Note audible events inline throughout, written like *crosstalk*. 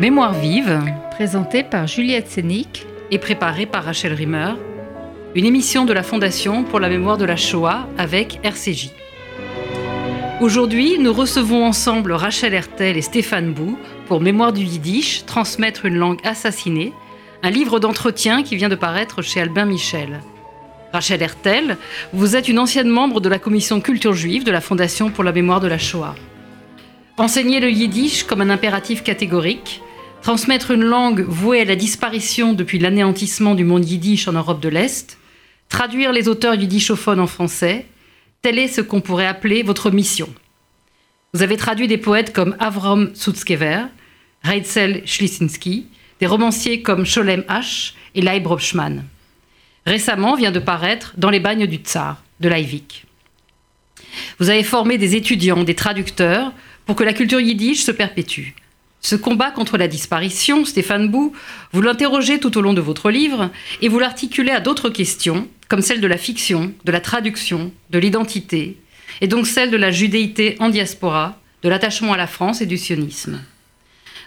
Mémoire vive, présentée par Juliette Sénic et préparée par Rachel Rimmer, une émission de la Fondation pour la mémoire de la Shoah avec RCJ. Aujourd'hui, nous recevons ensemble Rachel Hertel et Stéphane Bou pour Mémoire du Yiddish, transmettre une langue assassinée, un livre d'entretien qui vient de paraître chez Albin Michel. Rachel Hertel, vous êtes une ancienne membre de la commission culture juive de la Fondation pour la mémoire de la Shoah. Enseigner le yiddish comme un impératif catégorique, transmettre une langue vouée à la disparition depuis l'anéantissement du monde yiddish en Europe de l'Est, traduire les auteurs yiddishophones en français, telle est ce qu'on pourrait appeler votre mission. Vous avez traduit des poètes comme Avrom Sutzkever, Reitzel Schlisinski, des romanciers comme Sholem H. et Leib. Récemment vient de paraître Dans les bagnes du Tsar de Leivik. Vous avez formé des étudiants, des traducteurs, pour que la culture yiddish se perpétue. Ce combat contre la disparition, Stéphane Bou, vous l'interrogez tout au long de votre livre et vous l'articulez à d'autres questions, comme celle de la fiction, de la traduction, de l'identité, et donc celle de la judéité en diaspora, de l'attachement à la France et du sionisme.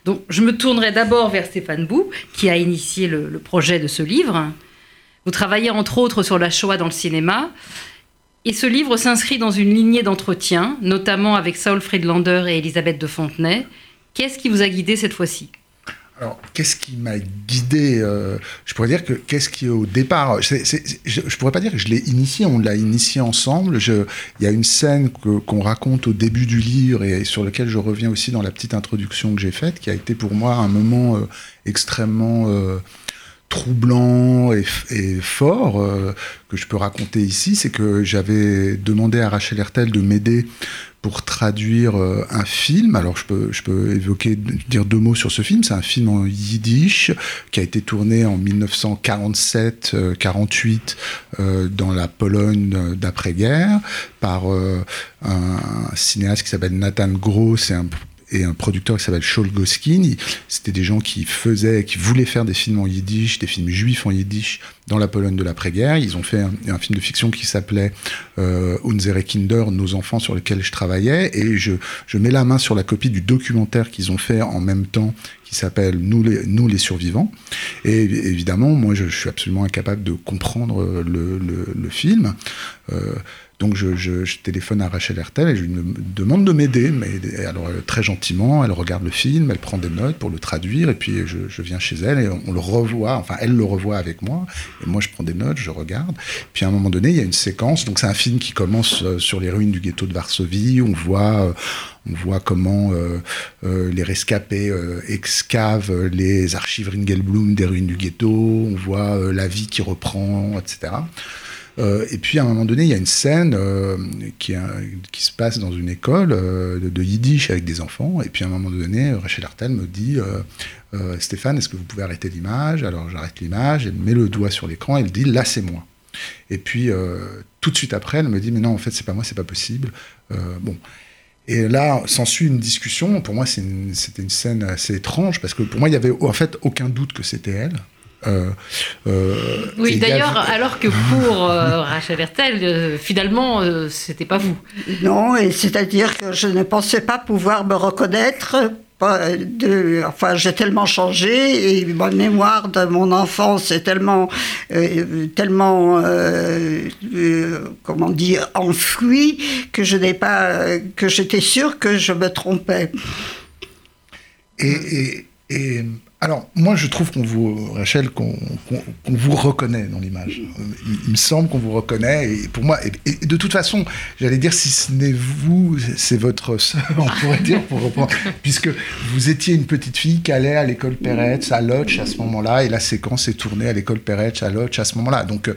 Donc je me tournerai d'abord vers Stéphane Bou, qui a initié le, le, projet de ce livre. Vous travaillez entre autres sur la Shoah dans le cinéma, et ce livre s'inscrit dans une lignée d'entretiens, notamment avec Saul Friedlander et Elisabeth de Fontenay, Qu'est-ce qui vous a guidé cette fois-ci? Alors, qu'est-ce qui m'a guidé euh, Je pourrais dire que qu'est-ce qui, au départ, je ne pourrais pas dire que je l'ai initié, on l'a initié ensemble. Il y a une scène qu'on raconte au début du livre et sur lequel je reviens aussi dans la petite introduction que j'ai faite, qui a été pour moi un moment euh, extrêmement euh, troublant et, et fort euh, que je peux raconter ici. C'est que j'avais demandé à Rachel Hertel de m'aider pour traduire euh, un film. Alors je peux, je peux évoquer, dire deux mots sur ce film. C'est un film en yiddish qui a été tourné en 1947-48 euh, dans la Pologne d'après-guerre par euh, un, cinéaste qui s'appelle Nathan Gross et un producteur qui s'appelle Shaul Goskin. C'était des gens qui faisaient, qui voulaient faire des films en yiddish, des films juifs en yiddish dans la Pologne de l'après-guerre. Ils ont fait un, film de fiction qui s'appelait euh, Unsere Kinder, Nos enfants, sur lequel je travaillais. Et je, je mets la main sur la copie du documentaire qu'ils ont fait en même temps, qui s'appelle Nous les, Nous les survivants. Et évidemment, moi, je, suis absolument incapable de comprendre le, le, le film. Euh, donc je, je, je, téléphone à Rachel Hertel et je lui demande de m'aider. Mais alors très gentiment, elle regarde le film, elle prend des notes pour le traduire et puis je, je viens chez elle et on, le revoit. Enfin, elle le revoit avec moi et moi je prends des notes, je regarde. Puis à un moment donné, il y a une séquence. Donc c'est un film qui commence euh, sur les ruines du ghetto de Varsovie. On voit euh, on voit comment euh, euh, les rescapés euh, excavent les archives Ringelblum des ruines du ghetto, on voit la vie qui reprend, etc. Et puis à un moment donné, il y a une scène qui, se passe dans une école de, de, yiddish avec des enfants. Et puis à un moment donné, Rachel Artel me dit Stéphane, est-ce que vous pouvez arrêter l'image? Alors j'arrête l'image, elle met le doigt sur l'écran, elle dit Là, c'est moi. Et puis tout de suite après, elle me dit Mais non, en fait, c'est pas moi, c'est pas possible. bon. Et là, s'ensuit une discussion. Pour moi, c'était une, une, scène assez étrange parce que pour moi, il y avait en fait aucun doute que c'était elle. Euh, euh, oui, d'ailleurs, a... alors que pour euh, *laughs* Rachel Hertel, finalement, c'était pas vous. Non, et c'est-à-dire que je ne pensais pas pouvoir me reconnaître. De, enfin, j'ai tellement changé et ma mémoire de mon enfance est tellement, euh, tellement, euh, euh, comment dire, enfouie que je n'ai pas, que j'étais sûre que je me trompais. Et, et alors, moi, je trouve qu'on vous, Rachel, qu'on qu qu vous reconnaît dans l'image. Il, il, me semble qu'on vous reconnaît. Et pour moi, et, et de toute façon, j'allais dire, si ce n'est vous, c'est votre sœur, on pourrait *laughs* dire, pour reprendre. Puisque vous étiez une petite fille qui allait à l'école Peretz, à Lodz, à ce moment-là, et la séquence est tournée à l'école Peretz, à Lodz, à ce moment-là. Donc,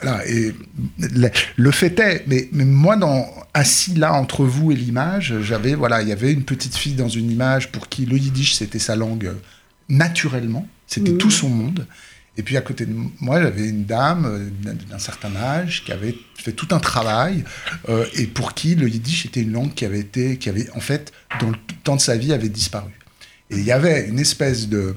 voilà. Et le, le fait est, mais, mais moi, dans, assis là entre vous et l'image, j'avais, voilà, il y avait une petite fille dans une image pour qui le yiddish, c'était sa langue naturellement, c'était mmh. tout son monde. Et puis à côté de moi, j'avais une dame euh, d'un certain âge qui avait fait tout un travail euh, et pour qui le yiddish était une langue qui avait été, qui avait en fait, dans le temps de sa vie, avait disparu. Et il y avait une espèce de,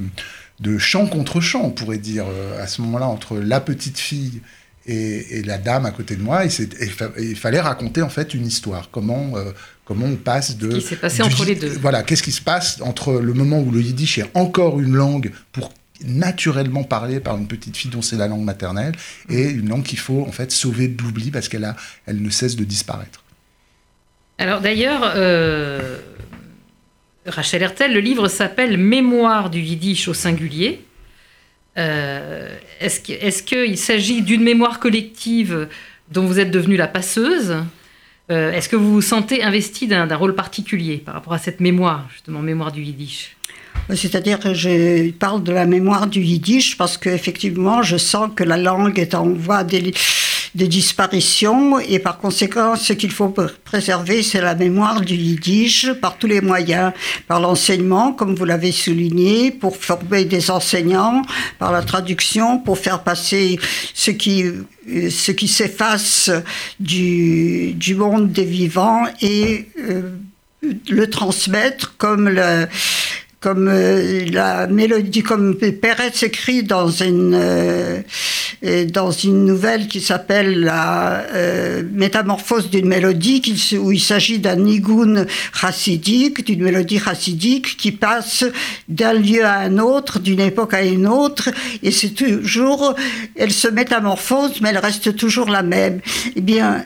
de chant contre chant, on pourrait dire, euh, à ce moment-là, entre la petite fille et, et, la dame à côté de moi. Et, et, il fallait raconter en fait une histoire. Comment, euh, Comment on passe de... Ce qui s'est passé entre les deux. Voilà, qu'est-ce qui se passe entre le moment où le yiddish est encore une langue pour naturellement parlée par une petite fille dont c'est la langue maternelle et une langue qu'il faut en fait sauver de l'oubli parce qu'elle a, elle ne cesse de disparaître. Alors d'ailleurs, euh, Rachel Hertel, le livre s'appelle Mémoire du yiddish au singulier. Euh, est-ce qu'il s'agit d'une mémoire collective dont vous êtes devenue la passeuse? Euh, Est-ce que vous vous sentez investi d'un rôle particulier par rapport à cette mémoire, justement, mémoire du yiddish? C'est-à-dire que je parle de la mémoire du yiddish parce qu'effectivement, je sens que la langue est en voie de, disparition et par conséquent, ce qu'il faut préserver, c'est la mémoire du yiddish par tous les moyens, par l'enseignement, comme vous l'avez souligné, pour former des enseignants, par la traduction, pour faire passer ce qui ce qui s'efface du, du monde des vivants et euh, le transmettre comme le, comme euh, la mélodie, comme Perret écrit dans une, euh, dans une nouvelle qui s'appelle La euh, Métamorphose d'une mélodie, où il s'agit d'un nigoun chassidique, d'une mélodie chassidique qui passe d'un lieu à un autre, d'une époque à une autre, et c'est toujours, elle se métamorphose, mais elle reste toujours la même. Eh bien,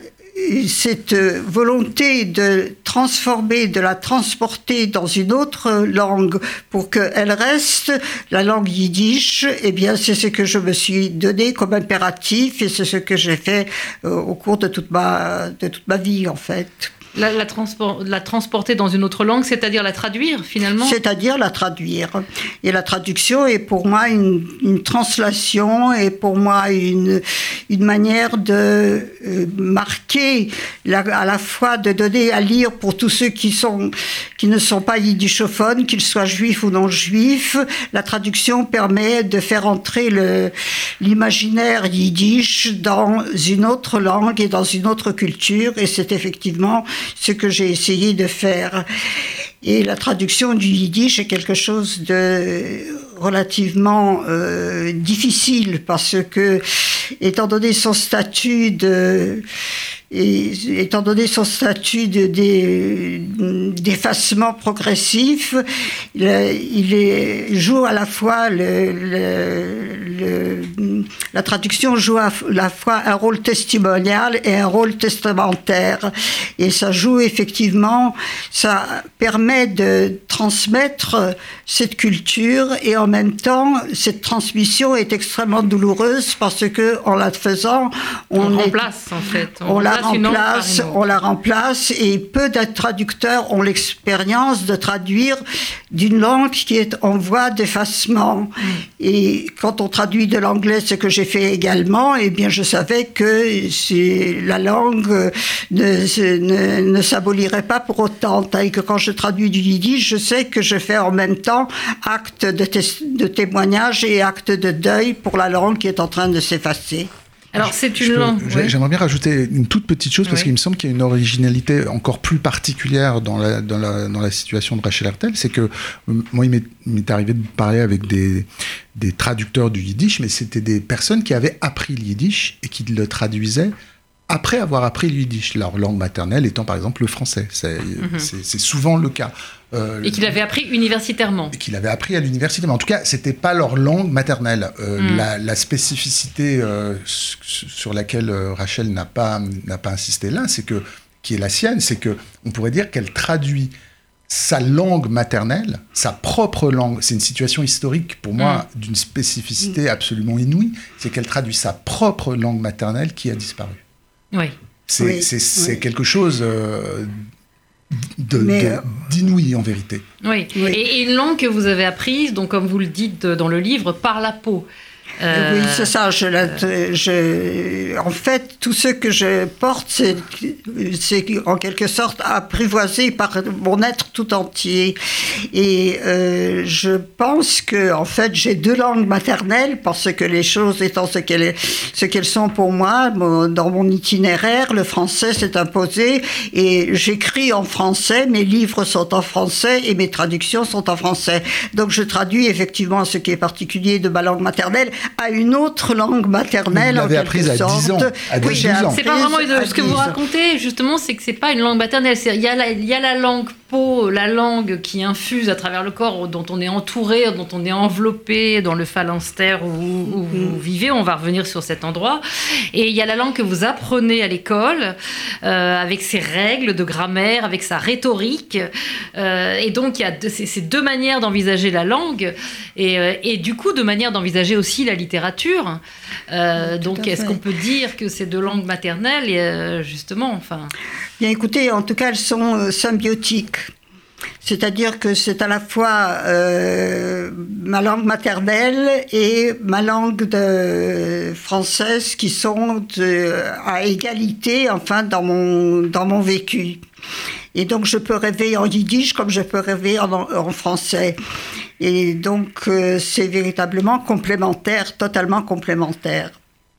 cette volonté de transformer, de la transporter dans une autre langue pour qu'elle reste la langue yiddish, eh bien, c'est ce que je me suis donné comme impératif et c'est ce que j'ai fait euh, au cours de toute ma, de toute ma vie, en fait. La, transporter dans une autre langue, c'est-à-dire la traduire finalement? C'est-à-dire la traduire. Et la traduction est pour moi une, translation et pour moi une, une manière de euh, marquer, à la fois de donner à lire pour tous ceux qui, sont, qui ne sont pas yiddishophones, qu'ils soient juifs ou non juifs. La traduction permet de faire entrer l'imaginaire yiddish dans une autre langue et dans une autre culture. Et c'est effectivement ce que j'ai essayé de faire. Et la traduction du yiddish est quelque chose de relativement euh, difficile parce que, étant donné son statut de et étant donné son statut d'effacement progressif, il, il joue à la fois le, le, la traduction joue à la fois un rôle testimonial et un rôle testamentaire. Et ça joue effectivement, ça permet de transmettre cette culture et en même temps, cette transmission est extrêmement douloureuse parce que en la faisant, on, on remplace en fait. On, la remplace, on la remplace et peu de traducteurs ont l'expérience de traduire d'une langue qui est en voie d'effacement. Mm. Et quand on traduit de l'anglais, ce que j'ai fait également, eh bien, je savais que la langue ne, ne, s'abolirait pas pour autant. Et que quand je traduis du yiddish, je sais que je fais en même temps acte de, de témoignage et acte de deuil pour la langue qui est en train de s'effacer. Alors c'est une langue. J'aimerais bien rajouter une toute petite chose parce qu'il me semble qu'il y a une originalité encore plus particulière dans la, dans la, dans la situation de Rachel Hertel. C'est que euh, moi, il m'est arrivé de parler avec des, des traducteurs du yiddish, mais c'était des personnes qui avaient appris le yiddish et qui le traduisaient après avoir appris le yiddish, leur langue maternelle étant par exemple le français. C'est mhm. souvent le cas. Euh, et qu'il avait appris universitairement. Et qu'il avait appris à l'université. Mais en tout cas, c'était pas leur langue maternelle. Euh, mm. la, spécificité euh, sur laquelle Rachel n'a pas, pas insisté là, c'est que, qui est la sienne, c'est que on pourrait dire qu'elle traduit sa langue maternelle, sa propre langue. C'est une situation historique pour moi mm. d'une spécificité absolument inouïe. C'est qu'elle traduit sa propre langue maternelle qui a disparu. Oui. C'est quelque chose euh, d'inouï en vérité. Oui. Et, une langue que vous avez apprise, donc comme vous le dites dans le livre, par la peau. Euh, oui, c'est ça. Je, je, en fait, tout ce que je porte, c'est en quelque sorte apprivoisé par mon être tout entier. Et euh, je pense que, en fait, j'ai deux langues maternelles parce que les choses étant ce qu'elles ce qu'elles sont pour moi, dans mon itinéraire, le français s'est imposé et j'écris en français, mes livres sont en français et mes traductions sont en français. Donc, je traduis effectivement ce qui est particulier de ma langue maternelle à une autre langue maternelle. Vous l'avez apprise à 10 ans, à 12 oui, ans. C'est pas vraiment ce que vous racontez, justement, c'est que c'est pas une langue maternelle. Il y, a la, il y a la langue peau, la langue qui infuse à travers le corps, dont on est entouré, dont on est enveloppé dans le phalanstère où, où vous vivez. On va revenir sur cet endroit. Et il y a la langue que vous apprenez à l'école, euh, avec ses règles de grammaire, avec sa rhétorique. Euh, et donc, il y a deux, ces deux manières d'envisager la langue, et, euh, et, du coup, de manière d'envisager aussi la littérature. Euh, donc, est-ce qu'on peut dire que ces deux langues maternelles, justement, enfin... Écoutez, en tout cas, elles sont euh, symbiotiques. C'est-à-dire que c'est à la fois euh, ma langue maternelle et ma langue de française qui sont à égalité, enfin, dans mon, dans mon vécu. Et donc, je peux rêver en yiddish comme je peux rêver en, français. Et donc, euh, c'est véritablement complémentaire, totalement complémentaire.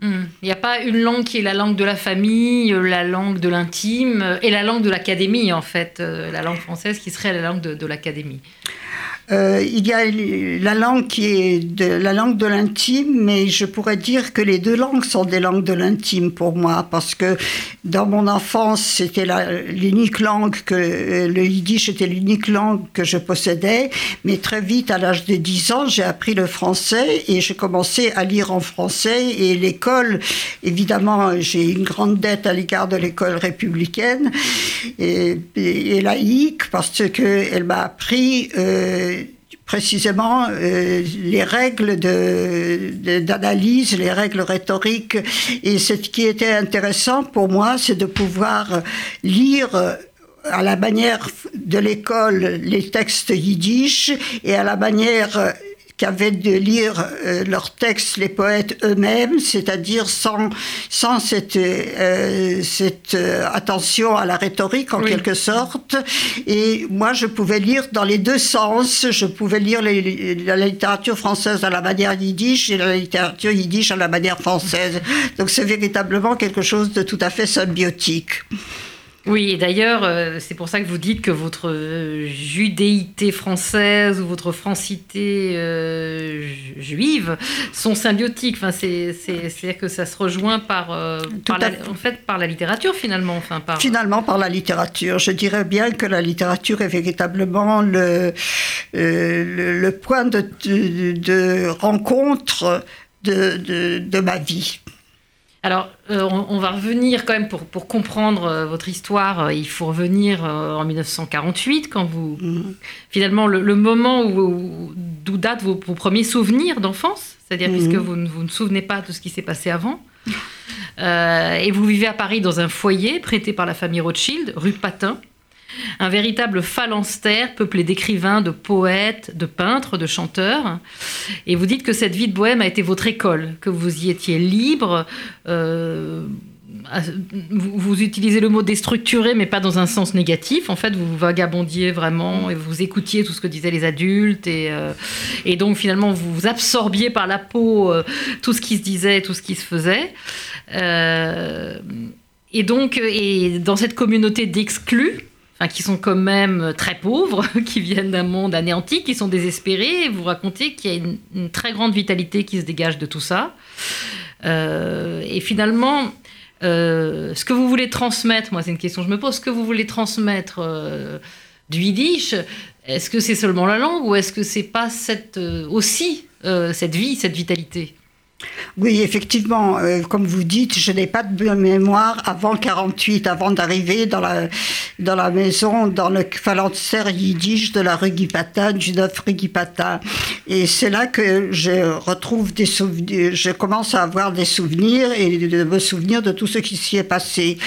Il n'y a pas une langue qui est la langue de la famille, la langue de l'intime et la langue de l'académie, en fait, euh, la langue française qui serait la langue de l'académie. Euh, il y a la langue qui est de, la langue de l'intime, mais je pourrais dire que les deux langues sont des langues de l'intime pour moi, parce que dans mon enfance, c'était l'unique langue que le yiddish était l'unique langue que je possédais, mais très vite, à l'âge de 10 ans, j'ai appris le français et j'ai commencé à lire en français et l'école, évidemment, j'ai une grande dette à l'égard de l'école républicaine et, laïque parce que elle m'a appris euh, précisément euh, les règles d'analyse, de, de, les règles rhétoriques. Et ce qui était intéressant pour moi, c'est de pouvoir lire à la manière de l'école les textes yiddish et à la manière qu'avaient de lire euh, leurs textes les poètes eux-mêmes, c'est-à-dire sans, sans cette, euh, cette euh, attention à la rhétorique en oui. quelque sorte. Et moi, je pouvais lire dans les deux sens. Je pouvais lire les, la littérature française à la manière yiddish et la littérature yiddish à la manière française. Donc c'est véritablement quelque chose de tout à fait symbiotique. Oui, et d'ailleurs, euh, c'est pour ça que vous dites que votre euh, judéité française ou votre francité euh, juive sont symbiotiques. Enfin, c'est-à-dire que ça se rejoint par, euh, par la, en fait, par la littérature, finalement. Enfin, par... Finalement, par la littérature. Je dirais bien que la littérature est véritablement le, le, le, point de, de, de rencontre de, de, de ma vie. Alors, euh, on, va revenir quand même pour, pour comprendre euh, votre histoire. Euh, il faut revenir en 1948, quand vous. Mmh. Finalement, le, le moment où, d'où datent vos, vos, premiers souvenirs d'enfance, c'est-à-dire mmh. puisque vous, vous, ne souvenez pas de ce qui s'est passé avant. et vous vivez à Paris dans un foyer prêté par la famille Rothschild, rue Patin. Un véritable phalanstère peuplé d'écrivains, de poètes, de peintres, de chanteurs. Et vous dites que cette vie de bohème a été votre école, que vous y étiez libre. Euh, vous, utilisez le mot déstructuré, mais pas dans un sens négatif. En fait, vous vagabondiez vraiment et vous écoutiez tout ce que disaient les adultes. Et, euh, donc, finalement, vous, absorbiez par la peau euh, tout ce qui se disait, tout ce qui se faisait. Et donc, et dans cette communauté d'exclus, enfin, qui sont quand même très pauvres, *laughs* qui viennent d'un monde anéanti, qui sont désespérés. Et vous racontez qu'il y a une, très grande vitalité qui se dégage de tout ça. Euh, et finalement, euh, ce que vous voulez transmettre, moi c'est une question que je me pose, ce que vous voulez transmettre euh, du yiddish, est-ce que c'est seulement la langue ou est-ce que c'est pas euh, aussi cette vie, cette vitalité? Oui, effectivement, euh, comme vous dites, je n'ai pas de mémoire avant 48, avant d'arriver dans la, dans la maison, dans le phalanstère yiddish de la rue du 9 rue. Et c'est là que je retrouve des souvenirs, je commence à avoir des souvenirs et de me souvenir de tout ce qui s'y est passé.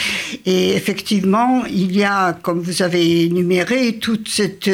Et effectivement, il y a, comme vous avez énuméré, toute cette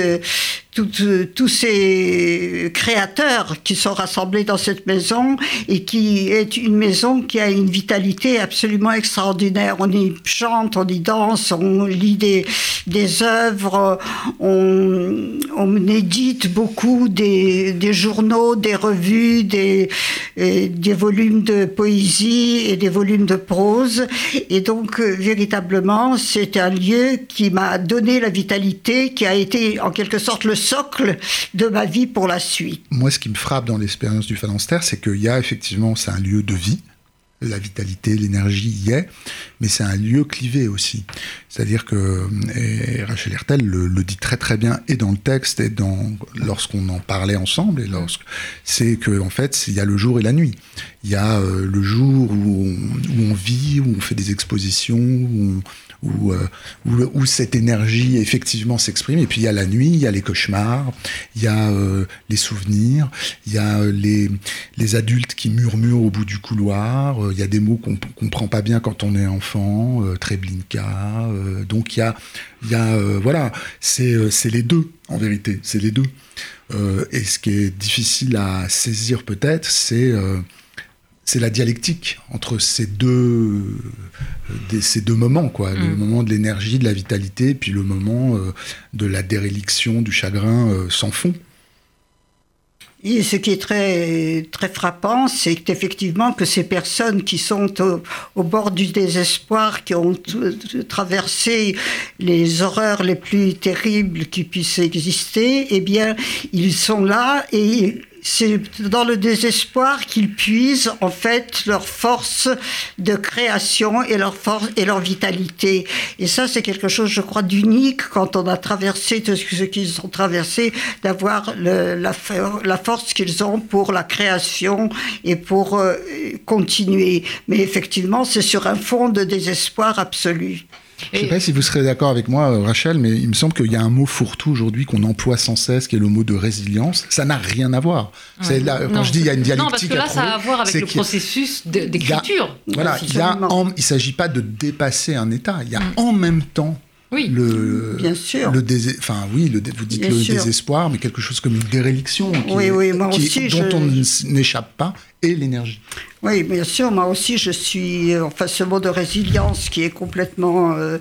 tous ces créateurs qui sont rassemblés dans cette maison et qui est une maison qui a une vitalité absolument extraordinaire. On y chante, on y danse, on lit des, des œuvres, on, on édite beaucoup des, journaux, des revues, des, des volumes de poésie et des volumes de prose. Et donc, euh, véritablement, c'est un lieu qui m'a donné la vitalité, qui a été en quelque sorte le socle de ma vie pour la suite. Moi, ce qui me frappe dans l'expérience du phalanstère, c'est qu'il y a effectivement, c'est un lieu de vie la vitalité, l'énergie y est, mais c'est un lieu clivé aussi. C'est-à-dire que Rachel Hertel le, dit très très bien et dans le texte et dans lorsqu'on en parlait ensemble et lorsque c'est que en fait il y a le jour et la nuit. Il y a euh, le jour où on, vit, où on fait des expositions, où où, euh, où, cette énergie effectivement s'exprime. Et puis il y a la nuit, il y a les cauchemars, il y a euh, les souvenirs, il y a euh, les, les adultes qui murmurent au bout du couloir, il y a des mots qu'on comprend pas bien quand on est enfant, Treblinka. donc il y a, y a voilà, c'est les deux en vérité, c'est les deux. et ce qui est difficile à saisir peut-être, c'est c'est la dialectique entre ces deux, euh, ces deux moments, quoi. Le mm. moment de l'énergie, de la vitalité, puis le moment euh, de la déréliction, du chagrin euh, sans fond. Et ce qui est très, très frappant, c'est qu'effectivement que ces personnes qui sont au, bord du désespoir, qui ont traversé les horreurs les plus terribles qui puissent exister, eh bien, ils sont là et c'est dans le désespoir qu'ils puisent en fait leur force de création et leur force et leur vitalité. Et ça, c'est quelque chose, je crois, d'unique quand on a traversé tout ce qu'ils ont traversé, d'avoir la, force qu'ils ont pour la création et pour euh, continuer. Mais effectivement, c'est sur un fond de désespoir absolu. Je ne sais pas si vous serez d'accord avec moi, euh, Rachel, mais il me semble qu'il y a un mot fourre-tout aujourd'hui qu'on emploie sans cesse, qui est le mot de résilience. Ça n'a rien à voir. quand je dis il y a une dialectique. Non, parce que là, ça a à voir avec le processus d'écriture. Voilà, il ne s'agit pas de dépasser un état. Il y a mm. en même temps oui, le, bien sûr. Le enfin, oui, le, vous dites le désespoir, mais quelque chose comme une déréliction oui, oui, moi aussi, dont on n'échappe pas, et l'énergie. Oui, bien sûr, moi aussi je suis, enfin ce mot de résilience qui est complètement euh,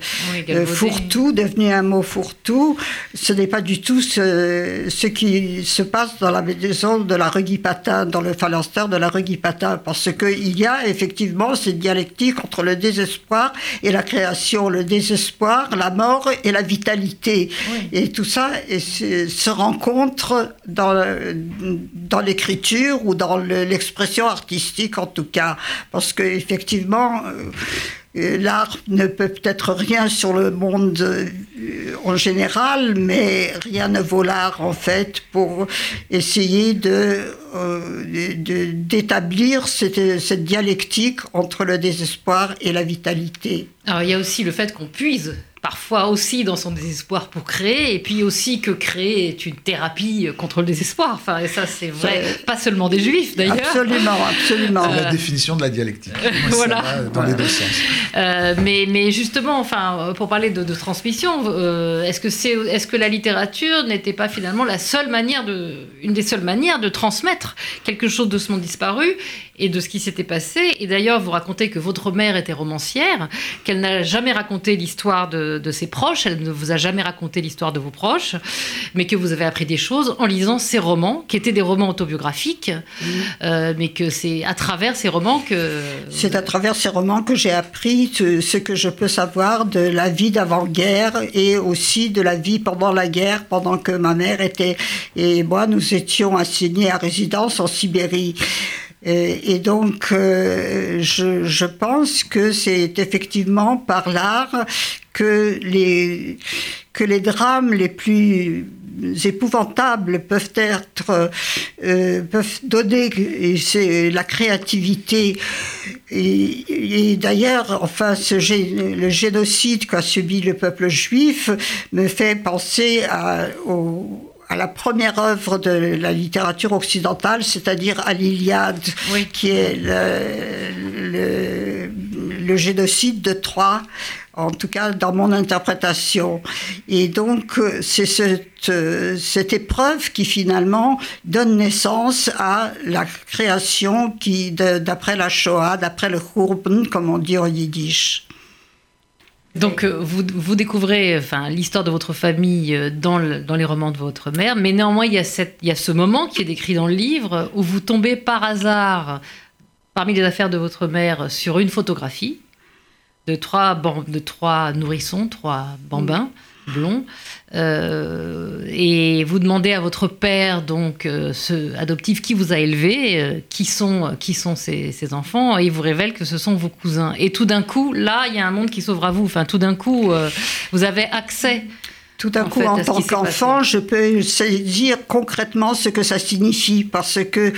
euh, fourre-tout, devenu un mot fourre-tout, ce n'est pas du tout ce, ce, qui se passe dans la maison de la Patin, dans le phalanstère de la Patin, parce qu'il y a effectivement cette dialectique entre le désespoir et la création, le désespoir, la mort et la vitalité. Et tout ça se rencontre dans, dans l'écriture ou dans l'expression artistique tout cas, parce qu'effectivement, euh, euh, l'art ne peut peut-être rien sur le monde euh, en général, mais rien ne vaut l'art en fait pour essayer de d'établir cette, cette, dialectique entre le désespoir et la vitalité. Alors il y a aussi le fait qu'on puise parfois aussi dans son désespoir pour créer, et puis aussi que créer est une thérapie contre le désespoir. Enfin, et ça, c'est vrai, pas seulement des juifs d'ailleurs. Absolument, absolument. C'est la définition de la dialectique. voilà. dans les deux sens. Euh, mais, mais, justement, enfin, pour parler de, transmission, euh, est-ce que, c'est, est-ce que la littérature n'était pas finalement la seule manière de, une des seules manières de transmettre quelque chose de ce monde disparu? Et de ce qui s'était passé. Et d'ailleurs, vous racontez que votre mère était romancière, qu'elle n'a jamais raconté l'histoire de, ses proches, elle ne vous a jamais raconté l'histoire de vos proches, mais que vous avez appris des choses en lisant ces romans, qui étaient des romans autobiographiques, euh, mais que c'est à travers ces romans que... C'est à travers ces romans que j'ai appris ce que je peux savoir de la vie d'avant-guerre et aussi de la vie pendant la guerre, pendant que ma mère était et moi, nous étions assignés à résidence en Sibérie. Et, donc, euh, je, je, pense que c'est effectivement par l'art que les, que les drames les plus épouvantables peuvent être euh, peuvent donner c'est la créativité. Et, et d'ailleurs enfin ce, le génocide qu'a subi le peuple juif me fait penser à, au à la première œuvre de la littérature occidentale, c'est-à-dire à, l'Iliade, qui est le, le, génocide de Troie, en tout cas dans mon interprétation. Et donc, c'est cette, cette épreuve qui finalement donne naissance à la création qui, d'après la Shoah, d'après le Khurban, comme on dit en yiddish. Donc euh, vous, vous découvrez enfin, l'histoire de votre famille euh, dans, dans les romans de votre mère, mais néanmoins il y, a cette, il y a ce moment qui est décrit dans le livre où vous tombez par hasard, parmi les affaires de votre mère, sur une photographie de trois, de trois nourrissons, trois bambins blonds, euh, et vous demandez à votre père, donc euh, ce adoptif qui vous a élevé, euh, qui sont, qui sont ces, ces enfants, et il vous révèle que ce sont vos cousins. Et tout d'un coup, là, il y a un monde qui s'ouvre à vous. Enfin, tout d'un coup, vous avez accès. Tout d'un coup, fait, en tant qu'enfant, je peux saisir concrètement ce que ça signifie parce que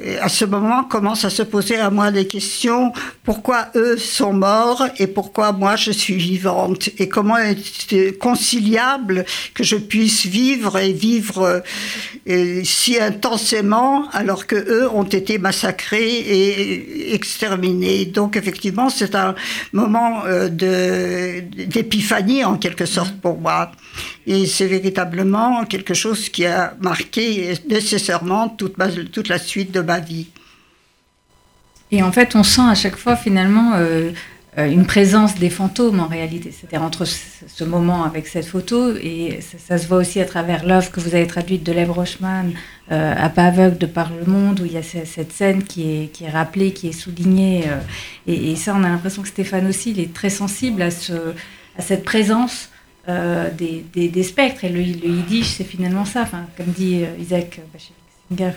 euh, à ce moment commence à se poser à moi des questions. Pourquoi eux sont morts et pourquoi moi je suis vivante? Et comment est conciliable que je puisse vivre et vivre euh, si intensément alors que eux ont été massacrés et exterminés? Donc effectivement c'est un moment euh, d'épiphanie en quelque sorte pour moi. Et c'est véritablement quelque chose qui a marqué nécessairement toute, toute la suite de Et en fait, on sent à chaque fois finalement euh, euh, une présence des fantômes en réalité. C'est-à-dire entre ce, moment avec cette photo et ça, se voit aussi à travers l'œuvre que vous avez traduite de Lev Rochman, euh, à pas aveugle de par le monde, où il y a ce- cette scène qui est, qui est rappelée, qui est soulignée. et, ça, on a l'impression que Stéphane aussi, il est très sensible à, ce, à cette présence. des, des, spectres et le, yiddish c'est finalement ça comme dit Isaac Bashevis-Singer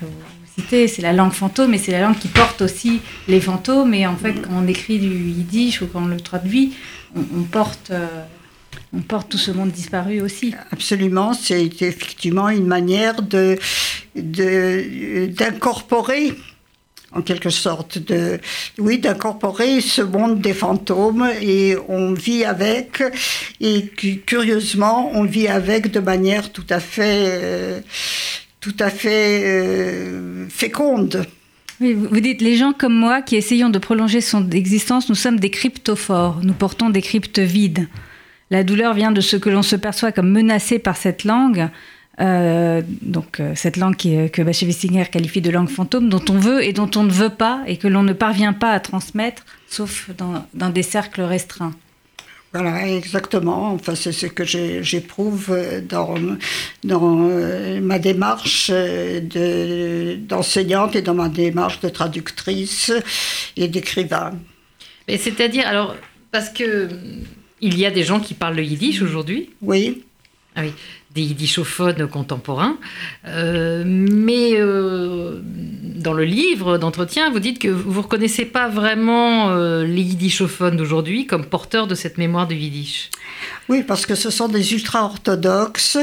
c'est la langue fantôme et c'est la langue qui porte aussi les fantômes. Et en fait quand on écrit du yiddish ou quand on le traduit on, euh, porte tout ce monde disparu aussi. Absolument, c'est effectivement une manière d'incorporer en quelque sorte de oui d'incorporer ce monde des fantômes. Et on vit avec et cu- curieusement on vit avec de manière tout à fait euh, tout à fait euh, féconde. Oui, vous dites, les gens comme moi qui essayons de prolonger son existence, nous sommes des cryptophores, nous portons des cryptes vides. La douleur vient de ce que l'on se perçoit comme menacé par cette langue, euh, donc euh, cette langue qui, est- que qualifie de langue fantôme, dont on veut et dont on ne veut pas et que l'on ne parvient pas à transmettre, sauf dans des cercles restreints. Voilà, exactement. Enfin, c'est ce que j'éprouve dans, dans euh, ma démarche euh, de- d'enseignante et dans ma démarche de traductrice et d'écrivain. Mais c'est-à-dire, alors, parce que il y a des gens qui parlent le yiddish aujourd'hui, Oui, ah oui, des yiddishophones contemporains, euh, mais euh, dans le livre d'entretien, vous dites que vous ne reconnaissez pas vraiment euh, les yiddishophones d'aujourd'hui comme porteurs de cette mémoire du yiddish. oui, parce que ce sont des ultra-orthodoxes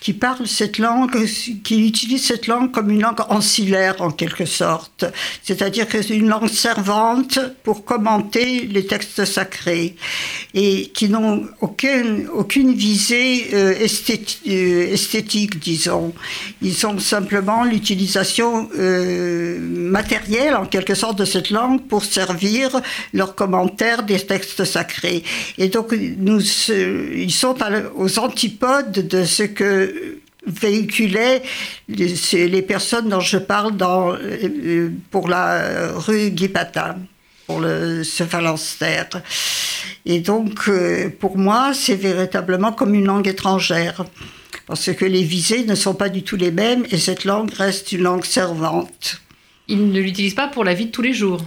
qui parlent cette langue, qui utilisent cette langue comme une langue ancillaire en quelque sorte. C'est-à-dire que c'est une langue servante pour commenter les textes sacrés et qui n'ont aucune, aucune visée euh, euh, esthétique, disons. Ils ont simplement l'utilisation matérielle, en quelque sorte, de cette langue pour servir leurs commentaires des textes sacrés. Et donc, ils sont aux antipodes de ce que véhiculaient les, personnes dont je parle euh, pour la rue Guy Patin pour le, ce phalanstère. Et donc, euh, pour moi, c'est véritablement comme une langue étrangère. Parce que les visées ne sont pas du tout les mêmes et cette langue reste une langue servante. Ils ne l'utilisent pas pour la vie de tous les jours.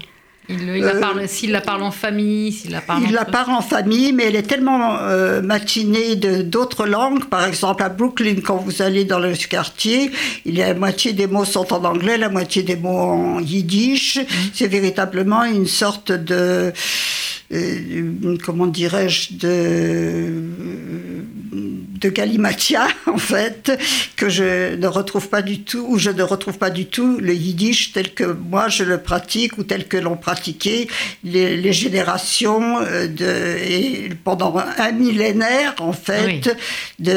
Ils la Euh, parlent- s'ils la parlent en famille, s'ils la parlent Il la parle en famille, mais elle est tellement euh, matinée de d'autres langues. Par exemple, à Brooklyn, quand vous allez dans le quartier, il y a la moitié des mots sont en anglais, la moitié des mots en yiddish. C'est véritablement une sorte de euh, comment dirais-je de de galimatia *laughs* en fait que je ne retrouve pas du tout ou je ne retrouve pas du tout le yiddish tel que moi je le pratique ou tel que l'ont pratiqué les, les générations euh, de et pendant un millénaire en fait Oui. de,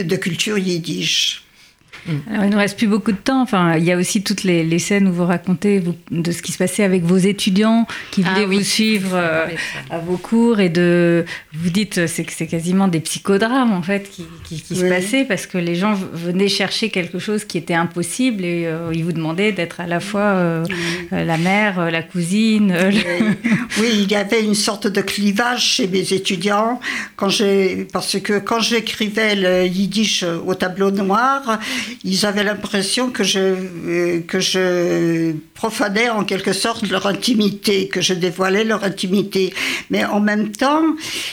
de de culture yiddish. Alors, il ne nous reste plus beaucoup de temps. Enfin, il y a aussi toutes les, scènes où vous racontez de ce qui se passait avec vos étudiants qui ah voulaient vous suivre euh, à vos cours et de. Vous dites c'est que c'est quasiment des psychodrames en fait qui, se passaient parce que les gens venaient chercher quelque chose qui était impossible et euh, ils vous demandaient d'être à la fois euh, la mère, la cousine. *laughs* Oui. il y avait une sorte de clivage chez mes étudiants quand j'ai parce que quand j'écrivais le yiddish au tableau noir, ils avaient l'impression que je, euh, que je profanais en quelque sorte leur intimité, que je dévoilais leur intimité. Mais en même temps,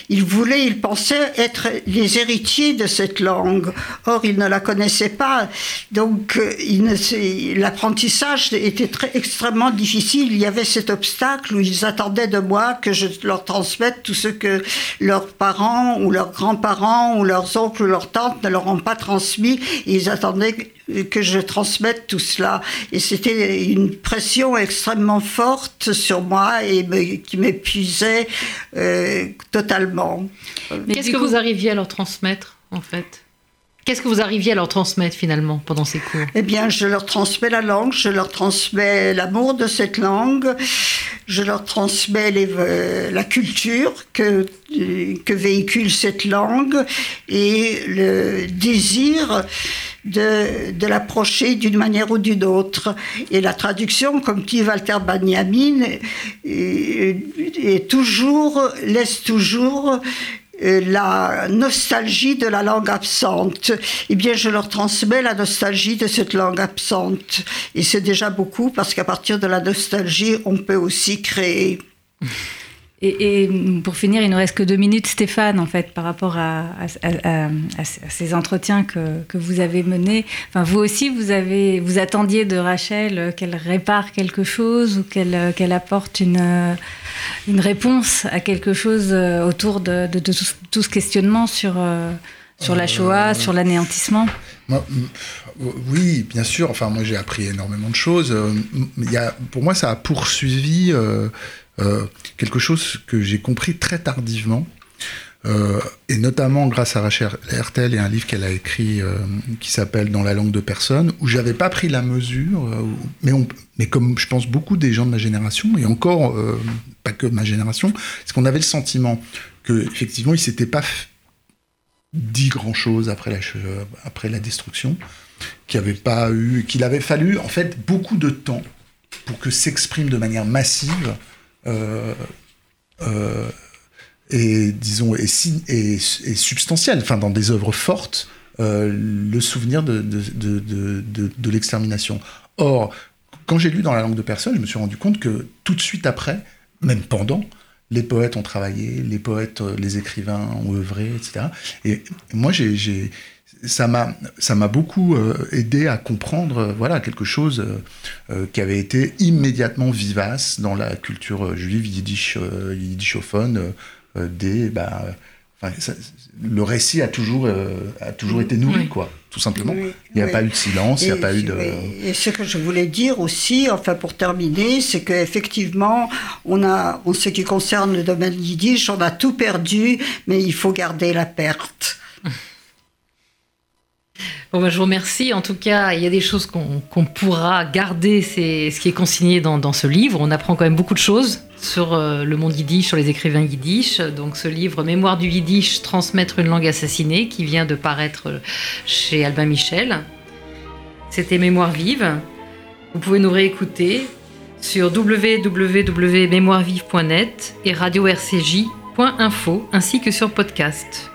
ils voulaient, ils pensaient être les héritiers de cette langue. Or, ils ne la connaissaient pas. Donc, euh, l'apprentissage était très, extrêmement difficile. Il y avait cet obstacle où ils attendaient de moi que je leur transmette tout ce que leurs parents ou leurs grands-parents ou leurs oncles ou leurs tantes ne leur ont pas transmis. ils attendaient que je transmette tout cela. Et c'était une pression extrêmement forte sur moi et qui m'épuisait euh, totalement. Qu'est-ce que vous arriviez à leur transmettre, en fait? Qu'est-ce que vous arriviez à leur transmettre finalement pendant ces cours? Eh bien, je leur transmets la langue, je leur transmets l'amour de cette langue, je leur transmets euh, la culture que, que véhicule cette langue et le désir de, de l'approcher d'une manière ou d'une autre. Et la traduction, comme dit Walter Benjamin, est, toujours, laisse toujours la nostalgie de la langue absente. Eh bien, je leur transmets la nostalgie de cette langue absente. Et c'est déjà beaucoup parce qu'à partir de la nostalgie, on peut aussi créer. Et, pour finir, il ne reste que deux minutes, Stéphane, en fait, par rapport à, ces entretiens que, que, vous avez menés. Enfin, vous aussi, vous, avez, vous attendiez de Rachel qu'elle répare quelque chose ou qu'elle qu'elle apporte une, une réponse à quelque chose euh, autour de, de, tout, ce questionnement sur, euh, sur la Shoah, euh, sur l'anéantissement? oui, bien sûr. Enfin, moi, j'ai appris énormément de choses. Il y a, pour moi, ça a poursuivi euh, quelque chose que j'ai compris très tardivement, euh, et notamment grâce à Rachel Hertel et un livre qu'elle a écrit euh, qui s'appelle Dans la langue de personne, où j'avais pas pris la mesure, mais, mais comme je pense beaucoup des gens de ma génération, et encore pas que ma génération, c'est qu'on avait le sentiment que effectivement il s'était pas dit grand chose après la, après la destruction, qu'il avait pas eu, qu'il avait fallu en fait beaucoup de temps pour que s'exprime de manière massive euh, euh, et disons et, et, substantiel, enfin dans des œuvres fortes, euh, le souvenir de, de, de, de l'extermination. Or, quand j'ai lu dans la langue de personne, je me suis rendu compte que tout de suite après, même pendant, les poètes ont travaillé, les poètes, les écrivains ont œuvré, etc. Et moi, j'ai ça m'a ça m'a beaucoup euh, aidé à comprendre euh, voilà quelque chose euh, qui avait été immédiatement vivace dans la culture juive yiddish yiddishophone des bah, le récit a toujours a toujours été nourri quoi tout simplement. Il n'y a pas eu de silence il n'y a pas eu de et ce que je voulais dire aussi enfin pour terminer c'est qu'effectivement on a en ce qui concerne le domaine yiddish on a tout perdu mais il faut garder la perte *laughs* Bon, bah, je vous remercie. En tout cas, il y a des choses qu'on pourra garder, c'est ce qui est consigné dans, ce livre. On apprend quand même beaucoup de choses sur euh, le monde yiddish, sur les écrivains yiddish. Donc ce livre Mémoire du yiddish, transmettre une langue assassinée, qui vient de paraître chez Albin Michel. C'était Mémoire vive. Vous pouvez nous réécouter sur www.mémoirevive.net et radio-rcj.info ainsi que sur podcast.